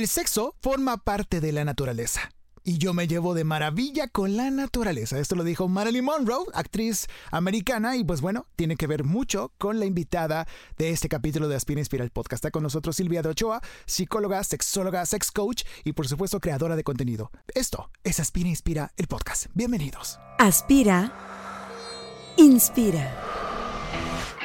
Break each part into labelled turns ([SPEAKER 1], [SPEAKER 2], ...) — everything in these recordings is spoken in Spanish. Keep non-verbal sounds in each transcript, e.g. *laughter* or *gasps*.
[SPEAKER 1] El sexo forma parte de la naturaleza. Y yo me llevo de maravilla con la naturaleza. Esto lo dijo Marilyn Monroe, actriz americana, y pues bueno, tiene que ver mucho con la invitada de este capítulo de Aspira Inspira el podcast. Está con nosotros Silvia de Ochoa, psicóloga, sexóloga, sex coach y por supuesto creadora de contenido. Esto es Aspira Inspira el podcast. Bienvenidos.
[SPEAKER 2] Aspira, inspira.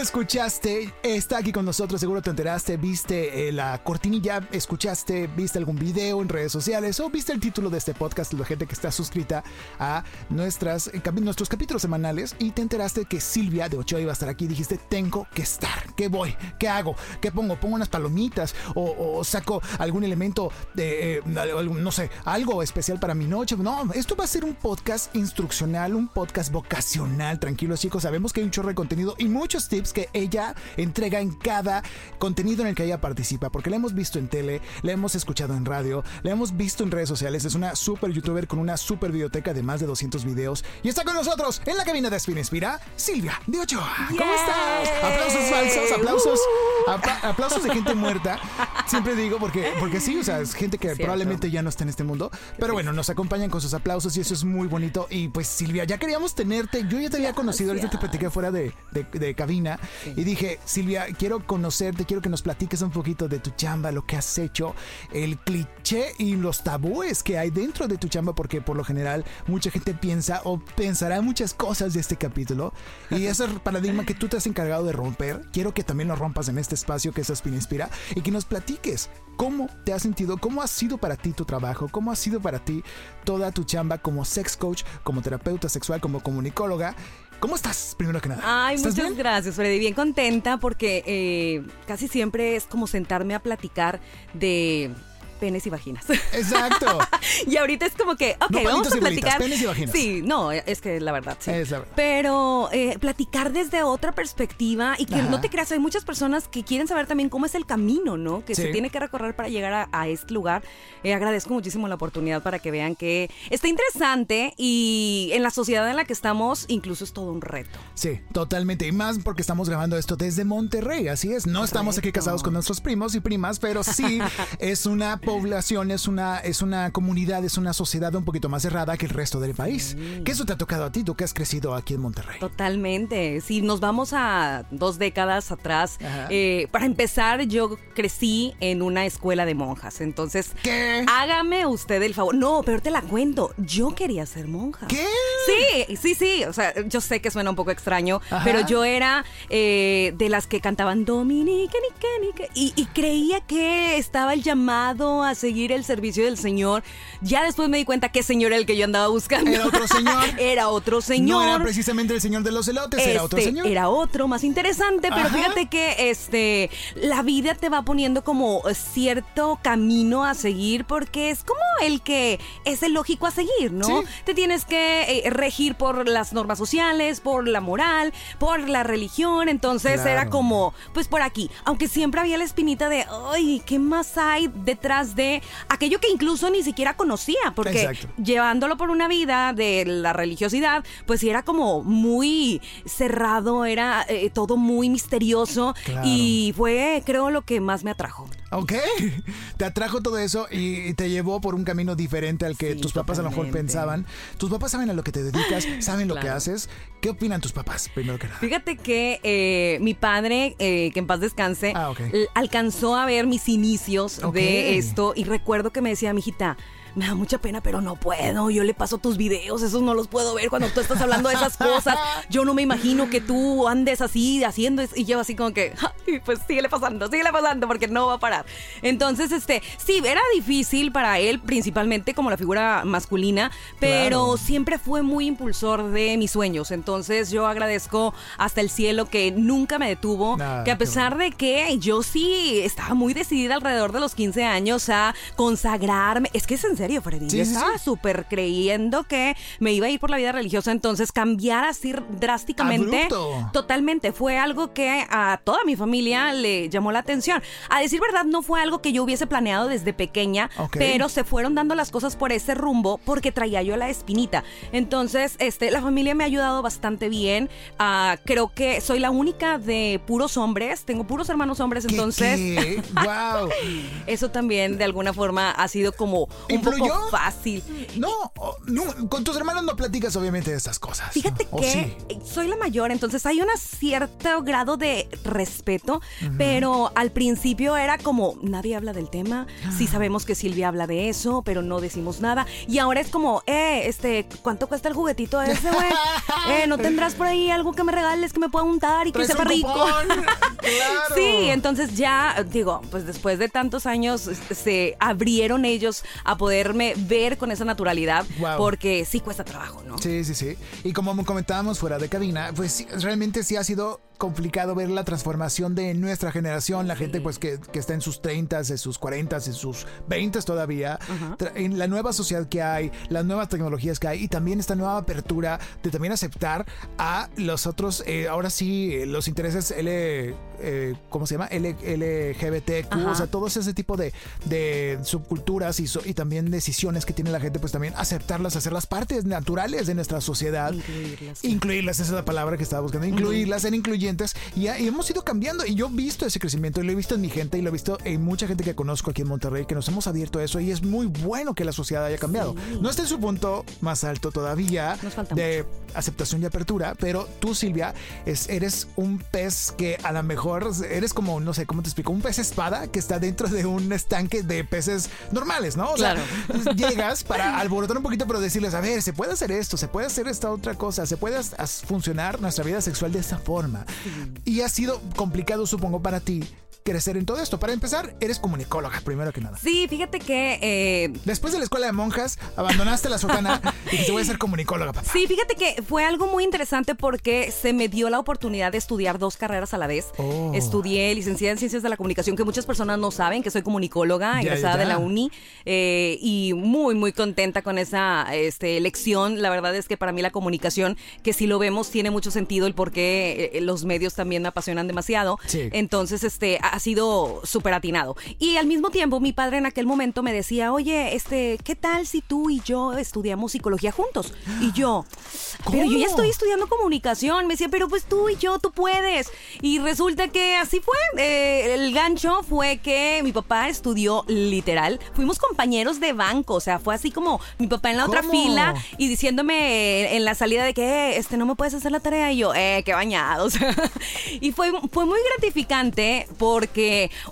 [SPEAKER 1] Escuchaste, está aquí con nosotros, seguro te enteraste, viste eh, la cortinilla, escuchaste, viste algún video en redes sociales o viste el título de este podcast, la gente que está suscrita a nuestras, eh, nuestros capítulos semanales y te enteraste que Silvia de Ochoa iba a estar aquí. Dijiste, tengo que estar, ¿qué voy? ¿Qué hago? ¿Qué pongo? ¿Pongo unas palomitas? ¿O, saco algún elemento de, eh, no sé, algo especial para mi noche? No, esto va a ser un podcast instruccional, un podcast vocacional, tranquilos chicos, sabemos que hay un chorro de contenido y muchos tips que ella entrega en cada contenido en el que ella participa, porque la hemos visto en tele, la hemos escuchado en radio, la hemos visto en redes sociales, es una super youtuber con una super biblioteca de más de 200 videos y está con nosotros en la cabina de Spin Inspira, Silvia de Ochoa. ¿Cómo estás? Aplausos falsos, aplausos, apla- aplausos de gente muerta. Siempre digo porque, porque sí, o sea, es gente que
[SPEAKER 3] Cierto.
[SPEAKER 1] probablemente ya no está en este mundo, pero bueno, nos acompañan con sus aplausos y eso es muy bonito. Y pues Silvia, ya queríamos tenerte, yo ya te había conocido, ahorita te platiqué fuera de, de- de cabina y dije, Silvia, quiero conocerte, quiero que nos platiques un poquito de tu chamba, lo que has hecho, el cliché y los tabúes que hay dentro de tu chamba, porque por lo general mucha gente piensa o pensará muchas cosas de este capítulo y ese paradigma que tú te has encargado de romper, quiero que también lo rompas en este espacio que es Aspin Inspira y que nos platiques cómo te has sentido, cómo ha sido para ti tu trabajo, cómo ha sido para ti toda tu chamba como sex coach, como terapeuta sexual, como comunicóloga. ¿Cómo estás, primero que nada?
[SPEAKER 3] Ay,
[SPEAKER 1] ¿Estás
[SPEAKER 3] muchas
[SPEAKER 1] bien?
[SPEAKER 3] gracias, Freddy. Bien contenta porque eh, casi siempre es como sentarme a platicar de penes y vaginas.
[SPEAKER 1] Exacto. *laughs*
[SPEAKER 3] y ahorita es como que, ok,
[SPEAKER 1] No
[SPEAKER 3] vamos a platicar.
[SPEAKER 1] penes y vaginas.
[SPEAKER 3] Sí, no, es que la verdad, sí.
[SPEAKER 1] Es la verdad.
[SPEAKER 3] Pero eh, platicar desde otra perspectiva y que
[SPEAKER 1] Ajá.
[SPEAKER 3] no te creas, hay muchas personas que quieren saber también cómo es el camino, ¿no? Que
[SPEAKER 1] Sí.
[SPEAKER 3] se tiene que recorrer para llegar a, a este lugar. Eh, agradezco muchísimo la oportunidad para que vean que está interesante y en la sociedad en la que estamos incluso es todo un reto.
[SPEAKER 1] Sí, totalmente. Y más porque estamos grabando esto desde Monterrey, así es. No estamos aquí casados con nuestros primos y primas, pero sí *laughs* es una población, es una, es una comunidad, es una sociedad un poquito más cerrada que el resto del país. Que eso te ha tocado a ti, tú que has crecido aquí en Monterrey.
[SPEAKER 3] Totalmente. Si nos vamos a dos décadas atrás, eh, para empezar, yo crecí en una escuela de monjas. Entonces,
[SPEAKER 1] ¿Qué?
[SPEAKER 3] hágame usted el favor. No, pero te la cuento. Yo quería ser monja.
[SPEAKER 1] ¿Qué?
[SPEAKER 3] Sí, sí, sí. O sea, yo sé que suena un poco extraño,
[SPEAKER 1] Ajá.
[SPEAKER 3] pero yo era eh, de las que cantaban Dominique, Nique, Nique, y, y creía que estaba el llamado a seguir el servicio del Señor. Ya después me di cuenta que señor era el que yo andaba buscando.
[SPEAKER 1] Era otro señor. *laughs*
[SPEAKER 3] era otro señor.
[SPEAKER 1] No era precisamente el señor de los elotes, era otro
[SPEAKER 3] Este,
[SPEAKER 1] señor.
[SPEAKER 3] Era otro, más interesante, pero
[SPEAKER 1] Ajá.
[SPEAKER 3] fíjate que este la vida te va poniendo como cierto camino a seguir porque es como el que es el lógico a seguir, ¿no?
[SPEAKER 1] Sí.
[SPEAKER 3] Te tienes que eh, regir por las normas sociales, por la moral, por la religión, entonces
[SPEAKER 1] Claro.
[SPEAKER 3] era como, pues por aquí, aunque siempre había la espinita de, ay, ¿qué más hay detrás de aquello que incluso ni siquiera conocía? Porque
[SPEAKER 1] Exacto.
[SPEAKER 3] llevándolo por una vida de la religiosidad, pues sí era como muy cerrado, era eh, todo muy misterioso
[SPEAKER 1] Claro.
[SPEAKER 3] y fue, creo, lo que más me atrajo.
[SPEAKER 1] Ok, te atrajo todo eso y te llevó por un camino diferente al que
[SPEAKER 3] Sí,
[SPEAKER 1] tus papás a lo mejor pensaban. Tus papás saben a lo que te dedicas, saben lo que haces. ¿Qué opinan tus papás, primero que nada?
[SPEAKER 3] Fíjate que eh, mi padre, eh, que en paz descanse,
[SPEAKER 1] Ah,
[SPEAKER 3] alcanzó a ver mis inicios de esto y recuerdo que me decía, mijita, me da mucha pena, pero no puedo. Yo le paso tus videos, esos no los puedo ver cuando tú estás hablando de esas cosas. *laughs* Yo no me imagino que tú andes así haciendo y yo así como que, pues síguele pasando, síguele pasando porque no va a parar. Entonces, este, sí, era difícil para él, principalmente como la figura masculina, pero siempre fue muy impulsor de mis sueños. Entonces, yo agradezco hasta el cielo que nunca me detuvo, que a pesar de que yo sí estaba muy decidida alrededor de los 15 años a consagrarme, es que es en serio, Freddy, yo estaba súper creyendo que me iba a ir por la vida religiosa, entonces cambiar así drásticamente, totalmente, fue algo que a toda mi familia le llamó la atención. A decir verdad, no fue algo que yo hubiese planeado desde pequeña, pero se fueron dando las cosas por ese rumbo porque traía yo la espinita. Entonces, este, la familia me ha ayudado bastante bien. Uh, creo que soy la única de puros hombres, tengo puros hermanos hombres, entonces.
[SPEAKER 1] ¡Wow! *laughs*
[SPEAKER 3] Eso también de alguna forma ha sido como un poco fácil.
[SPEAKER 1] No, no, con tus hermanos no platicas obviamente de estas cosas.
[SPEAKER 3] Fíjate que soy la mayor, entonces hay un cierto grado de respeto, pero al principio era como nadie habla del tema. Sí ah. sabemos que Silvia habla de eso, pero no decimos nada. Y ahora es como, eh, este, ¿cuánto cuesta el juguetito ese, güey? *laughs* eh, ¿no tendrás por ahí algo que me regales que me pueda untar y que sepa rico? *laughs*
[SPEAKER 1] claro.
[SPEAKER 3] Sí, entonces ya, digo, pues después de tantos años se abrieron ellos a poderme ver con esa naturalidad, porque sí cuesta trabajo, ¿no?
[SPEAKER 1] Sí, sí, sí. Y como comentábamos fuera de cabina, pues realmente sí ha sido complicado ver la transformación de nuestra generación, la gente pues que, que, está en sus 30, en sus 40, en sus 20 todavía, en la nueva sociedad que hay, las nuevas tecnologías que hay y también esta nueva apertura de también aceptar a los otros, eh, ahora sí, eh, los intereses L, eh, ¿cómo se llama? L, LGBTQ, o sea, todo ese tipo de, de subculturas y, y, también decisiones que tiene la gente, pues también aceptarlas, hacerlas partes naturales de nuestra sociedad.
[SPEAKER 3] Incluirlas.
[SPEAKER 1] Incluirlas, esa es la palabra que estaba buscando, incluirlas, en incluir y, hemos ido cambiando y yo he visto ese crecimiento y lo he visto en mi gente y lo he visto en mucha gente que conozco aquí en Monterrey que nos hemos abierto a eso y es muy bueno que la sociedad haya cambiado. No está en su punto más alto todavía de aceptación y apertura, pero tú Silvia es, eres un pez que a lo mejor eres como, no sé, ¿cómo te explico? Un pez espada que está dentro de un estanque de peces normales, ¿no? O sea, *laughs* llegas para alborotar un poquito, pero decirles, a ver, se puede hacer esto, se puede hacer esta otra cosa, se puede funcionar nuestra vida sexual de esta forma. Y ha sido complicado, supongo, para ti crecer en todo esto. Para empezar, eres comunicóloga, primero que nada.
[SPEAKER 3] Sí, fíjate que... Eh,
[SPEAKER 1] Después de la escuela de monjas, abandonaste la sotana *laughs* y te voy a ser comunicóloga, papá.
[SPEAKER 3] Sí, fíjate que fue algo muy interesante porque se me dio la oportunidad de estudiar dos carreras a la vez. Oh. Estudié licenciada en Ciencias de la Comunicación, que muchas personas no saben que soy comunicóloga, egresada de la uni, eh, y muy, muy contenta con esa este, elección. La verdad es que para mí la comunicación, que si lo vemos, tiene mucho sentido el por qué eh, los medios también me apasionan demasiado. Entonces, este, ha sido súper atinado. Y al mismo tiempo, mi padre en aquel momento me decía, oye, este, ¿qué tal si tú y yo estudiamos psicología juntos? Y yo, pero yo ya estoy estudiando comunicación. Me decía, pero pues tú y yo, tú puedes. Y resulta que así fue. Eh, el gancho fue que mi papá estudió literal. Fuimos compañeros de banco. O sea, fue así como mi papá en la otra fila y diciéndome en la salida de que, eh, este, no me puedes hacer la tarea. Y yo, eh, qué bañados. *laughs* y fue, fue muy gratificante porque,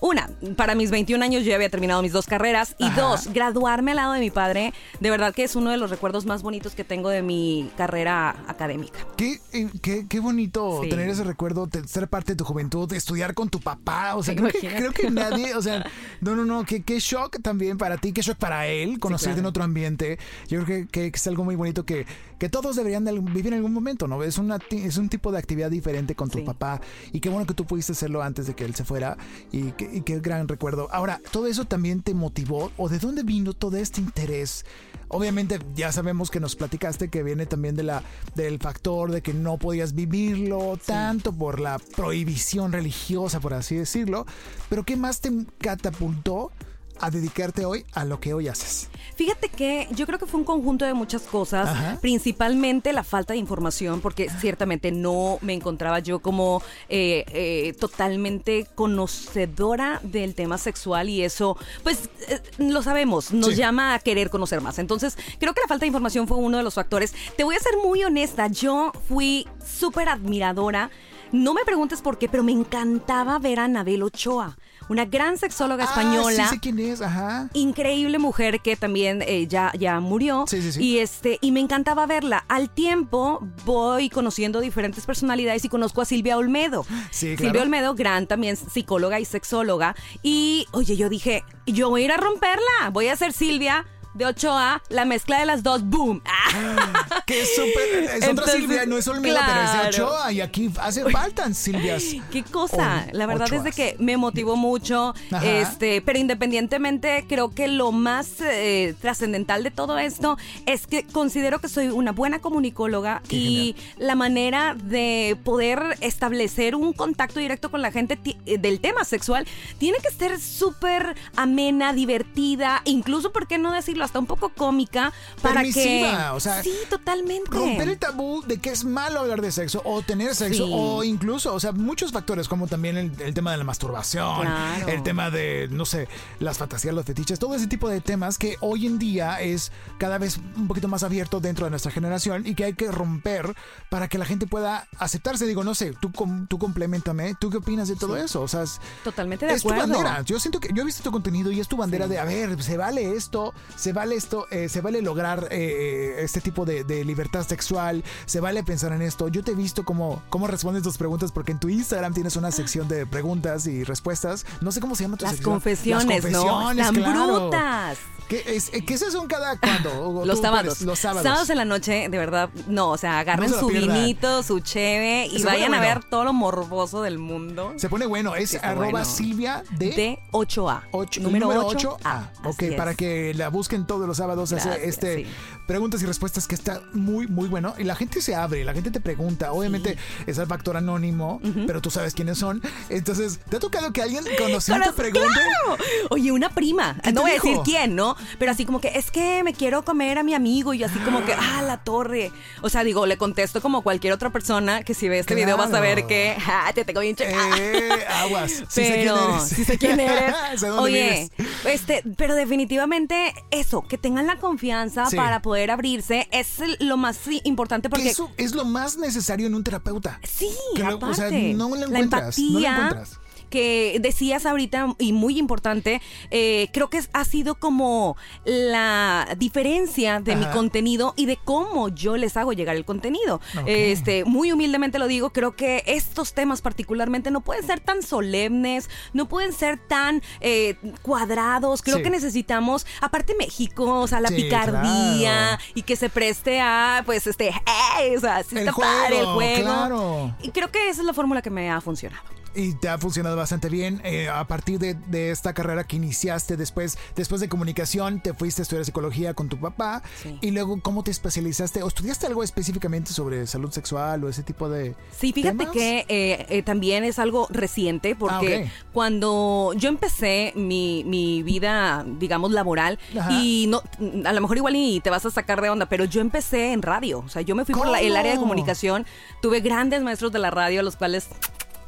[SPEAKER 3] una, para mis 21 años yo ya había terminado mis dos carreras. Y dos, graduarme al lado de mi padre, de verdad que es uno de los recuerdos más bonitos que tengo de mi carrera académica.
[SPEAKER 1] Qué, eh, qué, qué bonito tener ese recuerdo, ser parte de tu juventud, estudiar con tu papá. O sea, creo que, nadie, o sea, *laughs* no, no, no, qué, qué shock también para ti, qué shock para él, conocer en otro ambiente. Yo creo que, es algo muy bonito que, que todos deberían vivir en algún momento, ¿no? Es, una, es un tipo de actividad diferente con tu papá y qué bueno que tú pudiste hacerlo antes de que él se fuera y, qué gran recuerdo. Ahora, ¿todo eso también te motivó o de dónde vino todo este interés? Obviamente ya sabemos que nos platicaste que viene también de la del factor de que no podías vivirlo tanto por la prohibición religiosa, por así decirlo, pero ¿qué más te catapultó a dedicarte hoy a lo que hoy haces?
[SPEAKER 3] Fíjate que yo creo que fue un conjunto de muchas cosas, principalmente la falta de información, porque ciertamente no me encontraba yo como eh, eh, totalmente conocedora del tema sexual y eso, pues eh, lo sabemos, nos llama a querer conocer más. Entonces, creo que la falta de información fue uno de los factores. Te voy a ser muy honesta, yo fui súper admiradora. No me preguntes por qué, pero me encantaba ver a Anabel Ochoa. Una gran sexóloga
[SPEAKER 1] Ah,
[SPEAKER 3] española.
[SPEAKER 1] sí sé quién es, ajá.
[SPEAKER 3] Increíble mujer que también eh, ya, ya murió.
[SPEAKER 1] Sí, sí, sí.
[SPEAKER 3] Y este, y me encantaba verla. Al tiempo voy conociendo diferentes personalidades y conozco a Silvia Olmedo. *gasps*
[SPEAKER 1] Sí, claro.
[SPEAKER 3] Silvia Olmedo, gran también psicóloga y sexóloga. Y oye, yo dije, yo voy a ir a romperla. Voy a ser Silvia de 8A, la mezcla de las dos, boom. Ah. *laughs*
[SPEAKER 1] Que es súper. Es otra
[SPEAKER 3] Entonces,
[SPEAKER 1] Silvia, no es Olmedo, pero es de
[SPEAKER 3] claro.
[SPEAKER 1] Ochoa. Y aquí hace faltan Silvias. *laughs*
[SPEAKER 3] Qué cosa,
[SPEAKER 1] O-
[SPEAKER 3] la verdad es de que me motivó mucho,
[SPEAKER 1] Ajá.
[SPEAKER 3] este, pero independientemente creo que lo más eh, trascendental de todo esto es que considero que soy una buena comunicóloga
[SPEAKER 1] Qué
[SPEAKER 3] y la manera de poder establecer un contacto directo con la gente eh, del tema sexual tiene que ser súper amena, divertida, incluso, ¿por qué no decirlo? Hasta un poco cómica para
[SPEAKER 1] Permisiva,
[SPEAKER 3] que...
[SPEAKER 1] o sea,
[SPEAKER 3] sí, totalmente.
[SPEAKER 1] Romper el tabú de que es malo hablar de sexo o tener sexo
[SPEAKER 3] Sí.
[SPEAKER 1] o incluso, o sea, muchos factores como también el, el tema de la masturbación,
[SPEAKER 3] Claro.
[SPEAKER 1] el tema de, no sé, las fantasías, los fetiches, todo ese tipo de temas que hoy en día es cada vez un poquito más abierto dentro de nuestra generación y que hay que romper para que la gente pueda aceptarse. Digo, no sé, tú, com- tú complementame, ¿tú qué opinas de todo eso? O sea, es,
[SPEAKER 3] Totalmente de
[SPEAKER 1] es tu
[SPEAKER 3] acuerdo.
[SPEAKER 1] bandera. Yo siento que yo he visto tu contenido y es tu bandera de, a ver, se vale esto, se vale esto, eh, se vale lograr eh, este tipo de, de libertad sexual, se vale pensar en esto. Yo te he visto cómo, cómo respondes tus preguntas porque en tu Instagram tienes una sección de preguntas y respuestas. No sé cómo se llama tu
[SPEAKER 3] Las
[SPEAKER 1] sección.
[SPEAKER 3] confesiones,
[SPEAKER 1] Las
[SPEAKER 3] ¿no?
[SPEAKER 1] confesiones,
[SPEAKER 3] Están
[SPEAKER 1] claro.
[SPEAKER 3] brutas.
[SPEAKER 1] ¿Qué, es, eh, ¿Qué se son cada *laughs* cuándo? O
[SPEAKER 3] Los sábados.
[SPEAKER 1] puedes, los sábados.
[SPEAKER 3] en la noche, de verdad, no, o sea, agarren
[SPEAKER 1] No se lo
[SPEAKER 3] su
[SPEAKER 1] pierdan.
[SPEAKER 3] vinito, su cheve y
[SPEAKER 1] Se
[SPEAKER 3] vayan a ver todo lo morboso del mundo.
[SPEAKER 1] Se pone bueno, es arroba
[SPEAKER 3] bueno.
[SPEAKER 1] Silvia de...
[SPEAKER 3] De 8A.
[SPEAKER 1] Ocho- el
[SPEAKER 3] número,
[SPEAKER 1] número
[SPEAKER 3] 8.
[SPEAKER 1] 8A. Ok, para
[SPEAKER 3] es.
[SPEAKER 1] que la busquen todos los sábados.
[SPEAKER 3] Gracias,
[SPEAKER 1] este
[SPEAKER 3] sí.
[SPEAKER 1] Preguntas y respuestas que está muy, muy bueno. Y la gente se abre, la gente te pregunta. Obviamente es el factor anónimo, pero tú sabes quiénes son. Entonces, ¿te ha tocado que alguien *laughs* conocido te pregunte?
[SPEAKER 3] ¡Claro! Oye, una prima,
[SPEAKER 1] ¿Qué
[SPEAKER 3] no voy a decir quién, ¿no? Pero así como que es que me quiero comer a mi amigo y así como que, ah, la torre. O sea, digo, le contesto como cualquier otra persona que si ve este video vas a ver que, ah, te tengo bien checada.
[SPEAKER 1] Eh, aguas. Sí sé quién
[SPEAKER 3] pero
[SPEAKER 1] eres.
[SPEAKER 3] sí sé quién eres. *laughs*
[SPEAKER 1] Sé dónde
[SPEAKER 3] Oye,
[SPEAKER 1] vives.
[SPEAKER 3] este, pero definitivamente eso, que tengan la confianza
[SPEAKER 1] Sí.
[SPEAKER 3] para poder abrirse es lo más importante
[SPEAKER 1] Que
[SPEAKER 3] porque
[SPEAKER 1] eso es lo más necesario en un terapeuta.
[SPEAKER 3] sí,
[SPEAKER 1] Que lo-
[SPEAKER 3] aparte,
[SPEAKER 1] o sea, no
[SPEAKER 3] la
[SPEAKER 1] encuentras, no lo
[SPEAKER 3] empatía
[SPEAKER 1] encuentras.
[SPEAKER 3] Que decías ahorita y muy importante, eh, creo que ha sido como la diferencia de mi contenido y de cómo yo les hago llegar el contenido. Este, muy humildemente lo digo, creo que estos temas particularmente no pueden ser tan solemnes, no pueden ser tan eh, cuadrados. Creo
[SPEAKER 1] Sí.
[SPEAKER 3] que necesitamos, aparte México, o sea, la
[SPEAKER 1] Sí,
[SPEAKER 3] picardía
[SPEAKER 1] claro.
[SPEAKER 3] y que se preste a, pues, este, ¡eh! o sea, sí
[SPEAKER 1] El
[SPEAKER 3] está padre el
[SPEAKER 1] juego,
[SPEAKER 3] juego.
[SPEAKER 1] claro.
[SPEAKER 3] Y creo que esa es la fórmula que me ha funcionado.
[SPEAKER 1] Y te ha funcionado bastante bien. eh, a partir de, de esta carrera que iniciaste después, después de comunicación, te fuiste a estudiar psicología con tu papá.
[SPEAKER 3] Sí.
[SPEAKER 1] Y luego, ¿cómo te especializaste? ¿O estudiaste algo específicamente sobre salud sexual o ese tipo de.
[SPEAKER 3] Sí, fíjate
[SPEAKER 1] temas?
[SPEAKER 3] que eh, eh, también es algo reciente porque
[SPEAKER 1] Ah, ok.
[SPEAKER 3] cuando yo empecé mi, mi vida, digamos, laboral,
[SPEAKER 1] Ajá.
[SPEAKER 3] y no, a lo mejor igual y te vas a sacar de onda, pero yo empecé en radio, o sea, yo me fui por la- el área de comunicación, tuve grandes maestros de la radio a los cuales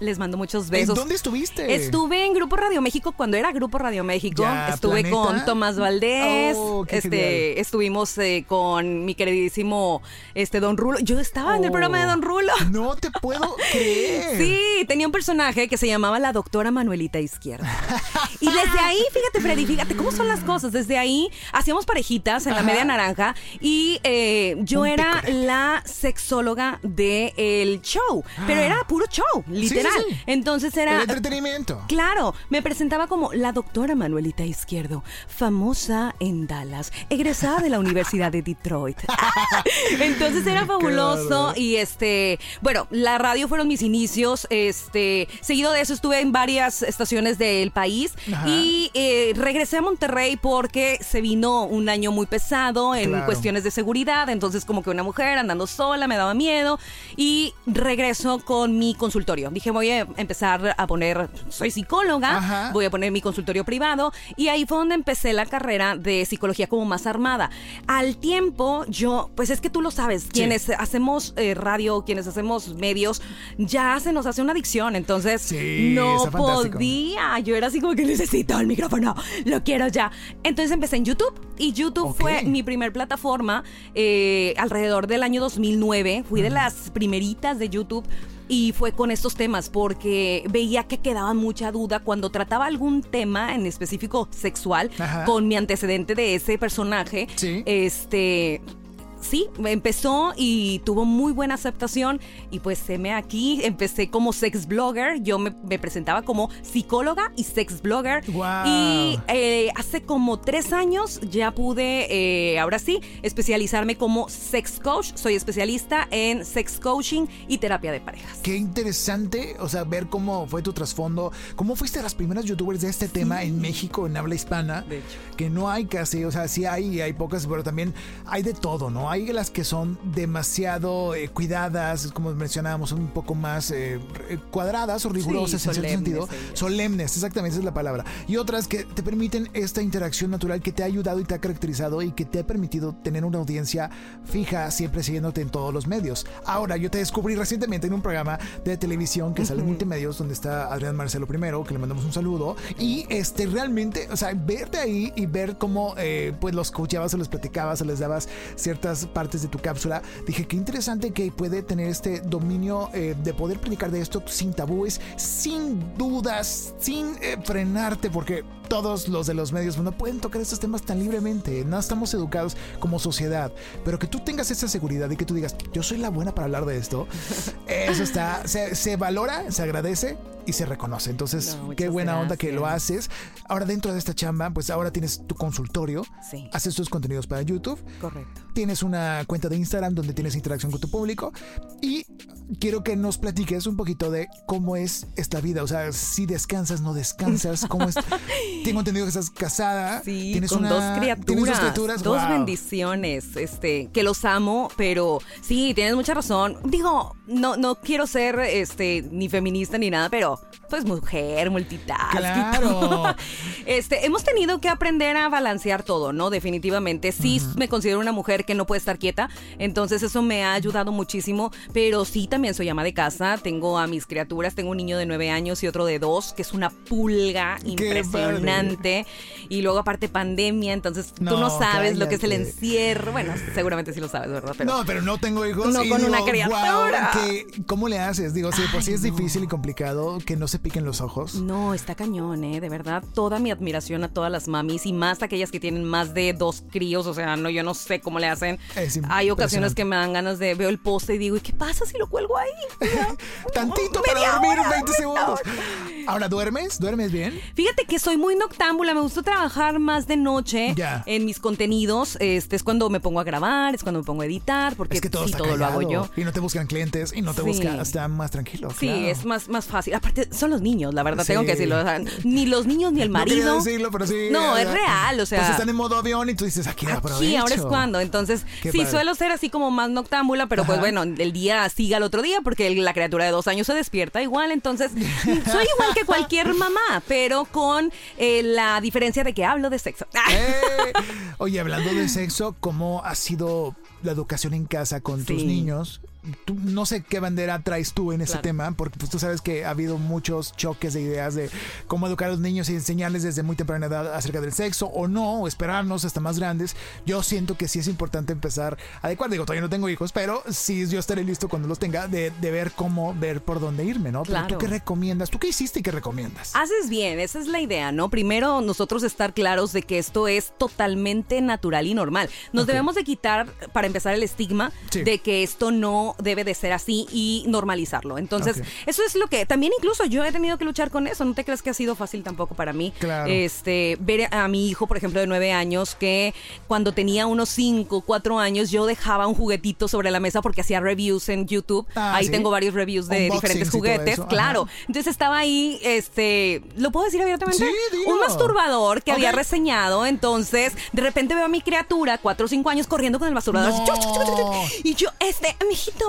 [SPEAKER 3] les mando muchos besos.
[SPEAKER 1] ¿En dónde estuviste?
[SPEAKER 3] Estuve en Grupo Radio México cuando era Grupo Radio México.
[SPEAKER 1] Ya,
[SPEAKER 3] Estuve
[SPEAKER 1] Planeta.
[SPEAKER 3] con Tomás Valdés.
[SPEAKER 1] Oh,
[SPEAKER 3] este, estuvimos eh, con mi queridísimo este Don Rulo. Yo estaba en el
[SPEAKER 1] Oh,
[SPEAKER 3] programa de Don Rulo. *laughs*
[SPEAKER 1] No te puedo creer.
[SPEAKER 3] Sí, tenía un personaje que se llamaba la doctora Manuelita Izquierda. *laughs* Y desde ahí, fíjate, Freddy, fíjate cómo son las cosas. Desde ahí hacíamos parejitas en la media naranja y eh, yo
[SPEAKER 1] Un
[SPEAKER 3] era la sexóloga del show. Pero era puro show, literal.
[SPEAKER 1] Sí, sí.
[SPEAKER 3] Entonces
[SPEAKER 1] El
[SPEAKER 3] era.
[SPEAKER 1] entretenimiento.
[SPEAKER 3] Claro, me presentaba como la doctora Manuelita Izquierdo, famosa en Dallas, egresada de la Universidad de Detroit. *laughs* Entonces era fabuloso y este, bueno, la radio fueron mis inicios, este, seguido de eso estuve en varias estaciones del país
[SPEAKER 1] Ajá.
[SPEAKER 3] y eh, regresé a Monterrey porque se vino un año muy pesado en
[SPEAKER 1] Claro.
[SPEAKER 3] cuestiones de seguridad, entonces como que una mujer andando sola me daba miedo y regreso con mi consultorio. Dije, voy a empezar a poner, soy psicóloga,
[SPEAKER 1] Ajá.
[SPEAKER 3] voy a poner mi consultorio privado y ahí fue donde empecé la carrera de psicología como más armada. Al tiempo, yo, pues es que tú lo sabes, quienes hacemos eh, radio, quienes hacemos medios, ya se nos hace una adicción, entonces
[SPEAKER 1] Sí,
[SPEAKER 3] no podía. Yo era así como que necesito el micrófono, lo quiero ya. Entonces empecé en YouTube y YouTube
[SPEAKER 1] Ok.
[SPEAKER 3] fue mi primer plataforma eh, alrededor del año 2009. Fui de las primeritas de YouTube. Y fue con estos temas porque veía que quedaba mucha duda cuando trataba algún tema en específico sexual
[SPEAKER 1] Ajá.
[SPEAKER 3] con mi antecedente de ese personaje.
[SPEAKER 1] Sí.
[SPEAKER 3] Este sí, empezó y tuvo muy buena aceptación y pues se me aquí, empecé como sex blogger, yo me, me presentaba como psicóloga y sex blogger
[SPEAKER 1] Guau.
[SPEAKER 3] y eh, hace como tres años ya pude, eh, ahora sí, especializarme como sex coach, soy especialista en sex coaching y terapia de parejas.
[SPEAKER 1] Qué interesante, o sea, ver cómo fue tu trasfondo, cómo fuiste las primeras youtubers de este tema en México, en habla hispana,
[SPEAKER 3] De hecho.
[SPEAKER 1] que no hay casi, o sea, sí hay, hay pocas, pero también hay de todo, ¿no? Hay las que son demasiado eh, cuidadas, como mencionábamos, un poco más eh, cuadradas o rigurosas en cierto sentido,
[SPEAKER 3] ellas.
[SPEAKER 1] solemnes, exactamente, esa es la palabra. Y otras que te permiten esta interacción natural que te ha ayudado y te ha caracterizado y que te ha permitido tener una audiencia fija, siempre siguiéndote en todos los medios. Ahora, yo te descubrí recientemente en un programa de televisión que sale en multimedios donde está Adrián Marcelo primero, que le mandamos un saludo. Y este realmente, o sea, verte ahí y ver cómo eh, pues los coachabas o les platicabas o les dabas ciertas partes de tu cápsula, dije qué interesante que puede tener este dominio eh, de poder platicar de esto sin tabúes, sin dudas, sin eh, frenarte, porque todos los de los medios no pueden tocar estos temas tan libremente, no estamos educados como sociedad, pero que tú tengas esa seguridad y que tú digas, yo soy la buena para hablar de esto, *laughs* eso está, se, se valora, se agradece y se reconoce. Entonces,
[SPEAKER 3] No,
[SPEAKER 1] qué buena onda que lo haces. Ahora dentro de esta chamba, pues ahora tienes tu consultorio,
[SPEAKER 3] Sí.
[SPEAKER 1] haces tus contenidos para YouTube,
[SPEAKER 3] Correcto.
[SPEAKER 1] tienes una cuenta de Instagram donde tienes interacción con tu público y quiero que nos platiques un poquito de cómo es esta vida, o sea, si descansas, no descansas, cómo es. *laughs* Tengo entendido que estás casada,
[SPEAKER 3] Sí,
[SPEAKER 1] tienes
[SPEAKER 3] con
[SPEAKER 1] una-
[SPEAKER 3] dos criaturas.
[SPEAKER 1] tienes dos criaturas,
[SPEAKER 3] dos
[SPEAKER 1] wow.
[SPEAKER 3] bendiciones, este, que los amo, pero sí, tienes mucha razón. Digo, no, no quiero ser este ni feminista ni nada, pero pues mujer, multitask.
[SPEAKER 1] Claro. *laughs*
[SPEAKER 3] Este, hemos tenido que aprender a balancear todo, ¿no? Definitivamente. Sí me considero una mujer que no puede estar quieta, entonces eso me ha ayudado muchísimo, pero sí también soy ama de casa, tengo a mis criaturas, tengo un niño de nueve años y otro de dos, que es una pulga impresionante. Y luego aparte pandemia, entonces tú
[SPEAKER 1] No,
[SPEAKER 3] no sabes lo que es el encierro. Bueno, seguramente sí lo sabes, ¿verdad? Pero
[SPEAKER 1] no, pero no tengo hijos.
[SPEAKER 3] No con una criatura.
[SPEAKER 1] "Guau, que- ¿Cómo le haces? Digo, sí, pues sí es
[SPEAKER 3] no.
[SPEAKER 1] difícil y complicado que no se piquen los ojos.
[SPEAKER 3] No, está cañón, ¿eh? De verdad, toda mi admiración a todas las mamis y más aquellas que tienen más de dos críos. O sea, no, yo no sé cómo le hacen.
[SPEAKER 1] Es
[SPEAKER 3] Hay ocasiones que me dan ganas de veo el poste y digo, ¿y qué pasa si lo cuelgo ahí? *laughs*
[SPEAKER 1] Tantito para dormir
[SPEAKER 3] hora,
[SPEAKER 1] 20
[SPEAKER 3] media
[SPEAKER 1] segundos.
[SPEAKER 3] hora.
[SPEAKER 1] Ahora, ¿duermes? ¿Duermes bien?
[SPEAKER 3] Fíjate que soy muy noctámbula, me gusta trabajar más de noche
[SPEAKER 1] Ya.
[SPEAKER 3] en mis contenidos. Este es cuando me pongo a grabar, es cuando me pongo a editar, porque
[SPEAKER 1] es que todo
[SPEAKER 3] sí, todo lo hago yo.
[SPEAKER 1] Y no te buscan clientes y no te
[SPEAKER 3] Sí.
[SPEAKER 1] buscan, está más tranquilo.
[SPEAKER 3] Sí,
[SPEAKER 1] claro.
[SPEAKER 3] es más, más fácil. Aparte, son los niños, la verdad,
[SPEAKER 1] Sí.
[SPEAKER 3] tengo que decirlo. o sea, ni los niños ni el *laughs*
[SPEAKER 1] No
[SPEAKER 3] marido.
[SPEAKER 1] decirlo, pero sí.
[SPEAKER 3] No, es real, o sea.
[SPEAKER 1] Pues están en modo avión y tú dices, aquí aprovecho.
[SPEAKER 3] Aquí, ahora es cuando. Entonces,
[SPEAKER 1] Qué
[SPEAKER 3] sí,
[SPEAKER 1] padre.
[SPEAKER 3] suelo ser así como más noctámbula, pero pues bueno, el día sigue al otro día porque la criatura de dos años se despierta igual. Entonces, *laughs* soy igual que cualquier mamá, pero con eh, la diferencia de que hablo de sexo.
[SPEAKER 1] Eh, *laughs* Oye, hablando de sexo, ¿cómo ha sido la educación en casa con tus
[SPEAKER 3] Sí.
[SPEAKER 1] niños? Tú- no sé qué bandera traes tú en ese
[SPEAKER 3] Claro.
[SPEAKER 1] tema, porque pues, tú sabes que ha habido muchos choques de ideas de cómo educar a los niños y enseñarles desde muy temprana edad acerca del sexo o no, o esperarnos hasta más grandes. Yo siento que sí es importante empezar a adecuar. Digo, todavía no tengo hijos, pero sí yo estaré listo cuando los tenga de, de ver cómo, ver por dónde irme, ¿no? Pero ¿Tú
[SPEAKER 3] Claro.
[SPEAKER 1] qué recomiendas? ¿Tú qué hiciste y qué recomiendas?
[SPEAKER 3] Haces bien, esa es la idea, ¿no? Primero, nosotros estar claros de que esto es totalmente natural y normal. Nos debemos de quitar, para empezar, el estigma
[SPEAKER 1] Sí.
[SPEAKER 3] de que esto no debe de ser así y normalizarlo. Entonces, eso es lo que también incluso yo he tenido que luchar con eso. No te creas que ha sido fácil tampoco para mí.
[SPEAKER 1] Claro.
[SPEAKER 3] Este, ver a mi hijo, por ejemplo, de nueve años, que cuando tenía unos cinco, cuatro años, yo dejaba un juguetito sobre la mesa porque hacía reviews en YouTube.
[SPEAKER 1] Ah,
[SPEAKER 3] Ahí
[SPEAKER 1] ¿sí?
[SPEAKER 3] tengo varios reviews de diferentes juguetes.
[SPEAKER 1] ajá.
[SPEAKER 3] Claro. Entonces estaba ahí, este, ¿lo puedo decir abiertamente?
[SPEAKER 1] Sí.
[SPEAKER 3] Un masturbador que había reseñado. Entonces, de repente veo a mi criatura, cuatro o cinco años, corriendo con el masturbador.
[SPEAKER 1] No.
[SPEAKER 3] Y yo, este,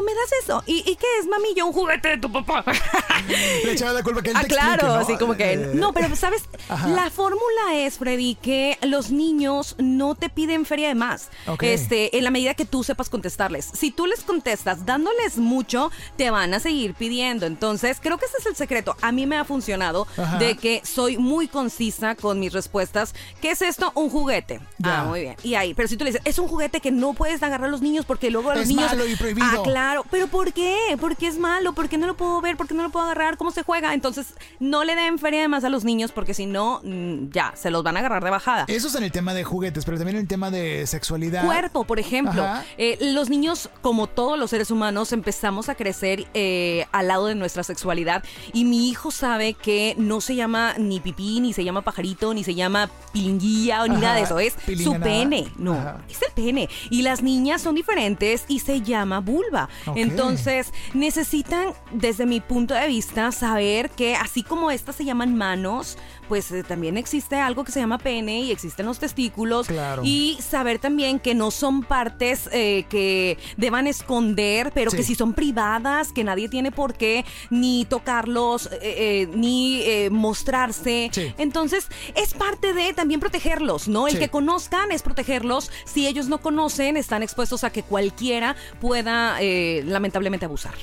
[SPEAKER 3] ¿me das eso? ¿Y, y qué es, mami? Yo, un juguete de tu papá. *laughs*
[SPEAKER 1] Le echaba la culpa que él
[SPEAKER 3] Ah,
[SPEAKER 1] te
[SPEAKER 3] claro,
[SPEAKER 1] explique, ¿no?
[SPEAKER 3] así como que...
[SPEAKER 1] Eh,
[SPEAKER 3] No, pero ¿sabes?
[SPEAKER 1] Ajá.
[SPEAKER 3] La fórmula es, Freddy, que los niños no te piden feria de más.
[SPEAKER 1] Ok.
[SPEAKER 3] Este, en la medida que tú sepas contestarles. Si tú les contestas dándoles mucho, te van a seguir pidiendo. Entonces, creo que ese es el secreto. A mí me ha funcionado
[SPEAKER 1] Ajá.
[SPEAKER 3] de que soy muy concisa con mis respuestas. ¿Qué es esto? Un juguete.
[SPEAKER 1] Ya.
[SPEAKER 3] Ah, muy bien. Y ahí, pero si tú le dices, es un juguete que no puedes agarrar a los niños porque luego a los
[SPEAKER 1] Es
[SPEAKER 3] niños...
[SPEAKER 1] malo y prohibido.
[SPEAKER 3] Ah, claro. ¿Pero por qué? ¿Por qué es malo? ¿Por qué no lo puedo ver? ¿Por qué no lo puedo agarrar? ¿Cómo se juega? Entonces, no le den feria de más a los niños porque si no, mm, ya, se los van a agarrar de bajada.
[SPEAKER 1] Eso es en el tema de juguetes, pero también en el tema de sexualidad.
[SPEAKER 3] Cuerpo, por ejemplo. Eh, los niños, como todos los seres humanos, empezamos a crecer eh, al lado de nuestra sexualidad. Y mi hijo sabe que no se llama ni pipí, ni se llama pajarito, ni se llama pilinguilla o ni
[SPEAKER 1] Ajá,
[SPEAKER 3] nada de eso. Es su
[SPEAKER 1] nada.
[SPEAKER 3] pene. No,
[SPEAKER 1] Ajá.
[SPEAKER 3] es el pene. Y las niñas son diferentes y se llama vulva. Entonces, necesitan, desde mi punto de vista, saber que así como estas se llaman manos, pues eh, también existe algo que se llama pene y existen los testículos.
[SPEAKER 1] Claro.
[SPEAKER 3] Y saber también que no son partes eh, que deban esconder, pero
[SPEAKER 1] Sí.
[SPEAKER 3] que si son privadas, que nadie tiene por qué ni tocarlos, eh, eh, ni eh, mostrarse.
[SPEAKER 1] Sí.
[SPEAKER 3] Entonces, es parte de también protegerlos, ¿no? El
[SPEAKER 1] Sí.
[SPEAKER 3] que conozcan es protegerlos. Si ellos no conocen, están expuestos a que cualquiera pueda eh, lamentablemente abusar.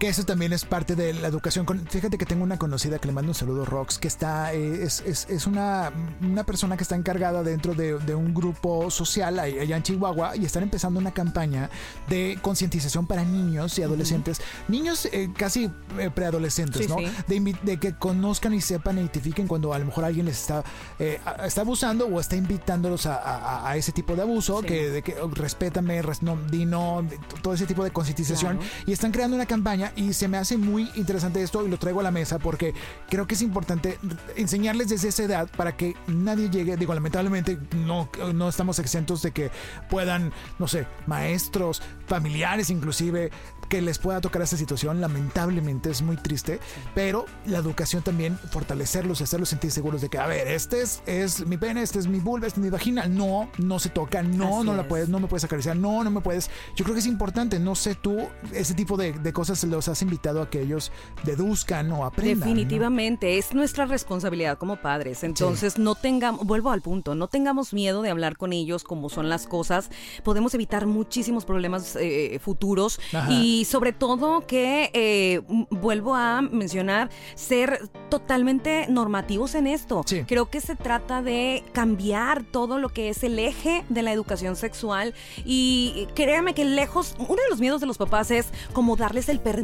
[SPEAKER 1] Que eso también es parte de la educación. Fíjate que tengo una conocida que le mando un saludo, Rox, que está, eh, es, es, es una, una persona que está encargada dentro de, de un grupo social allá en Chihuahua y están empezando una campaña de concientización para niños y adolescentes, niños eh, casi eh, preadolescentes,
[SPEAKER 3] Sí,
[SPEAKER 1] ¿no?
[SPEAKER 3] sí.
[SPEAKER 1] De, de que conozcan y sepan e identifiquen cuando a lo mejor alguien les está, eh, está abusando o está invitándolos a, a- a ese tipo de abuso,
[SPEAKER 3] Sí.
[SPEAKER 1] que, de que oh, respétame, res- no, di no, todo ese tipo de concientización.
[SPEAKER 3] Claro.
[SPEAKER 1] Y están creando una campaña y se me hace muy interesante esto y lo traigo a la mesa porque creo que es importante enseñarles desde esa edad para que nadie llegue, digo, lamentablemente no, no estamos exentos de que puedan, no sé, maestros, familiares inclusive, que les pueda tocar esta situación, lamentablemente es muy triste, pero la educación también, fortalecerlos, hacerlos sentir seguros de que, a ver, este es, es mi pene, este es mi vulva, este es mi vagina, no, no se toca, no,
[SPEAKER 3] Así
[SPEAKER 1] no la
[SPEAKER 3] es.
[SPEAKER 1] puedes, no me puedes acariciar, no, no me puedes. Yo creo que es importante, no sé tú, ese tipo de, de cosas los has invitado a que ellos deduzcan o aprendan. ¿no?
[SPEAKER 3] Definitivamente, es nuestra responsabilidad como padres. Entonces, no tengamos, vuelvo al punto, no tengamos miedo de hablar con ellos como son las cosas. Podemos evitar muchísimos problemas eh, futuros
[SPEAKER 1] Ajá.
[SPEAKER 3] y sobre todo que, eh, vuelvo a mencionar, ser totalmente normativos en esto.
[SPEAKER 1] Sí.
[SPEAKER 3] Creo que se trata de cambiar todo lo que es el eje de la educación sexual y créanme que lejos, uno de los miedos de los papás es como darles el permiso